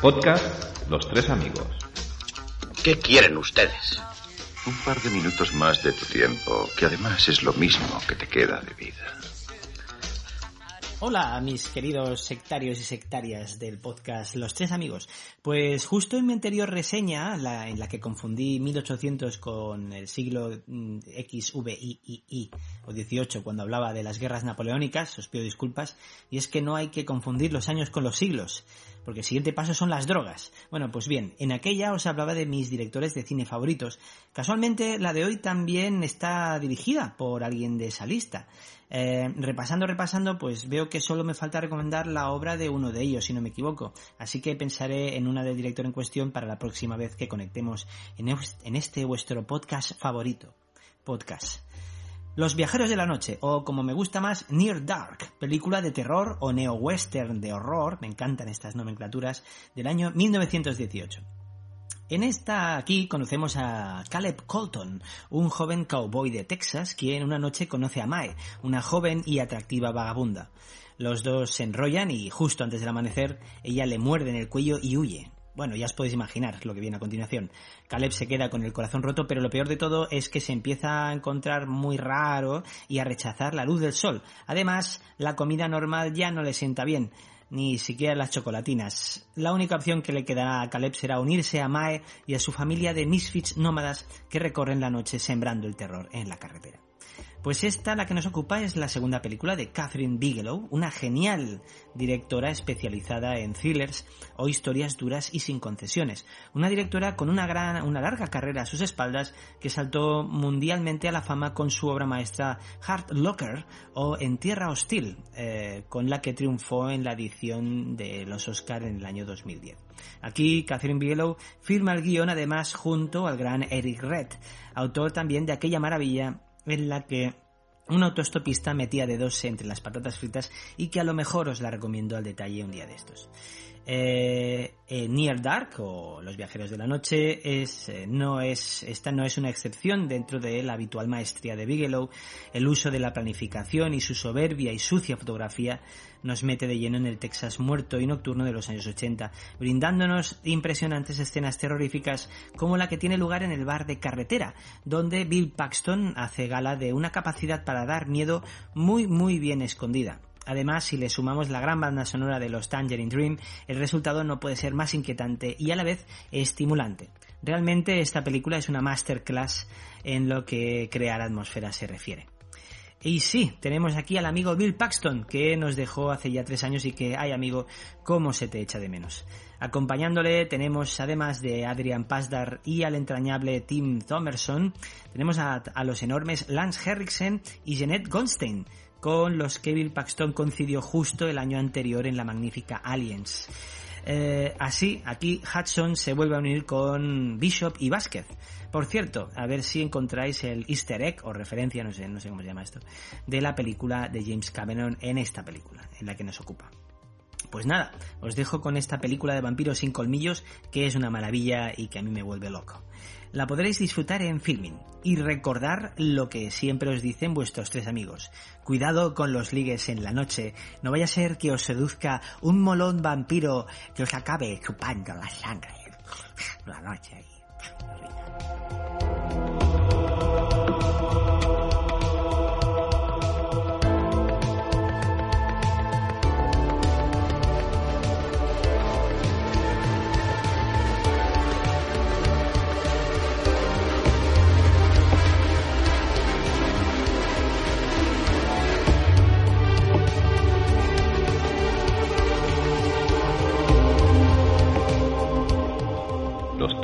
Podcast Los Tres Amigos. ¿Qué quieren ustedes? Un par de minutos más de tu tiempo, que además es lo mismo que te queda de vida. Hola, mis queridos sectarios y sectarias del podcast Los Tres Amigos. Pues justo en mi anterior reseña, la, en la que confundí 1800 con el siglo mm, XVII o 18 cuando hablaba de las guerras napoleónicas, os pido disculpas, y es que no hay que confundir los años con los siglos, porque el siguiente paso son las drogas. Bueno, pues bien, en aquella os hablaba de mis directores de cine favoritos. Casualmente la de hoy también está dirigida por alguien de esa lista. Eh, repasando, repasando, pues veo que solo me falta recomendar la obra de uno de ellos, si no me equivoco. Así que pensaré en una del director en cuestión para la próxima vez que conectemos en este vuestro podcast favorito. Podcast. Los viajeros de la noche, o como me gusta más, Near Dark, película de terror o neo-western de horror, me encantan estas nomenclaturas, del año 1918. En esta aquí conocemos a Caleb Colton, un joven cowboy de Texas quien una noche conoce a Mae, una joven y atractiva vagabunda. Los dos se enrollan y justo antes del amanecer ella le muerde en el cuello y huye. Bueno, ya os podéis imaginar lo que viene a continuación. Caleb se queda con el corazón roto, pero lo peor de todo es que se empieza a encontrar muy raro y a rechazar la luz del sol. Además, la comida normal ya no le sienta bien ni siquiera las chocolatinas. La única opción que le quedará a Caleb será unirse a Mae y a su familia de misfits nómadas que recorren la noche sembrando el terror en la carretera. Pues esta, la que nos ocupa, es la segunda película de Catherine Bigelow, una genial directora especializada en thrillers o historias duras y sin concesiones. Una directora con una, gran, una larga carrera a sus espaldas que saltó mundialmente a la fama con su obra maestra Heart Locker o En Tierra Hostil, eh, con la que triunfó en la edición de los Oscar en el año 2010. Aquí Catherine Bigelow firma el guion además junto al gran Eric Red, autor también de aquella maravilla en la que un autostopista metía dedos entre las patatas fritas y que a lo mejor os la recomiendo al detalle un día de estos. Eh, eh, Near Dark o Los Viajeros de la Noche es, eh, no es, esta no es una excepción dentro de la habitual maestría de Bigelow. El uso de la planificación y su soberbia y sucia fotografía nos mete de lleno en el Texas muerto y nocturno de los años 80, brindándonos impresionantes escenas terroríficas como la que tiene lugar en el bar de carretera, donde Bill Paxton hace gala de una capacidad para dar miedo muy muy bien escondida. Además, si le sumamos la gran banda sonora de los Tangerine Dream, el resultado no puede ser más inquietante y a la vez estimulante. Realmente esta película es una masterclass en lo que crear atmósfera se refiere. Y sí, tenemos aquí al amigo Bill Paxton, que nos dejó hace ya tres años y que, ay amigo, cómo se te echa de menos. Acompañándole tenemos, además de Adrian Pasdar y al entrañable Tim Thomerson, tenemos a, a los enormes Lance Henriksen y Jeanette Goldstein, con los que Bill Paxton coincidió justo el año anterior en la magnífica Aliens. Eh, así, aquí Hudson se vuelve a unir con Bishop y Vázquez. Por cierto, a ver si encontráis el easter egg o referencia, no sé, no sé cómo se llama esto, de la película de James Cameron en esta película, en la que nos ocupa. Pues nada, os dejo con esta película de vampiros sin colmillos que es una maravilla y que a mí me vuelve loco la podréis disfrutar en Filming. Y recordar lo que siempre os dicen vuestros tres amigos. Cuidado con los ligues en la noche. No vaya a ser que os seduzca un molón vampiro que os acabe chupando la sangre. La noche.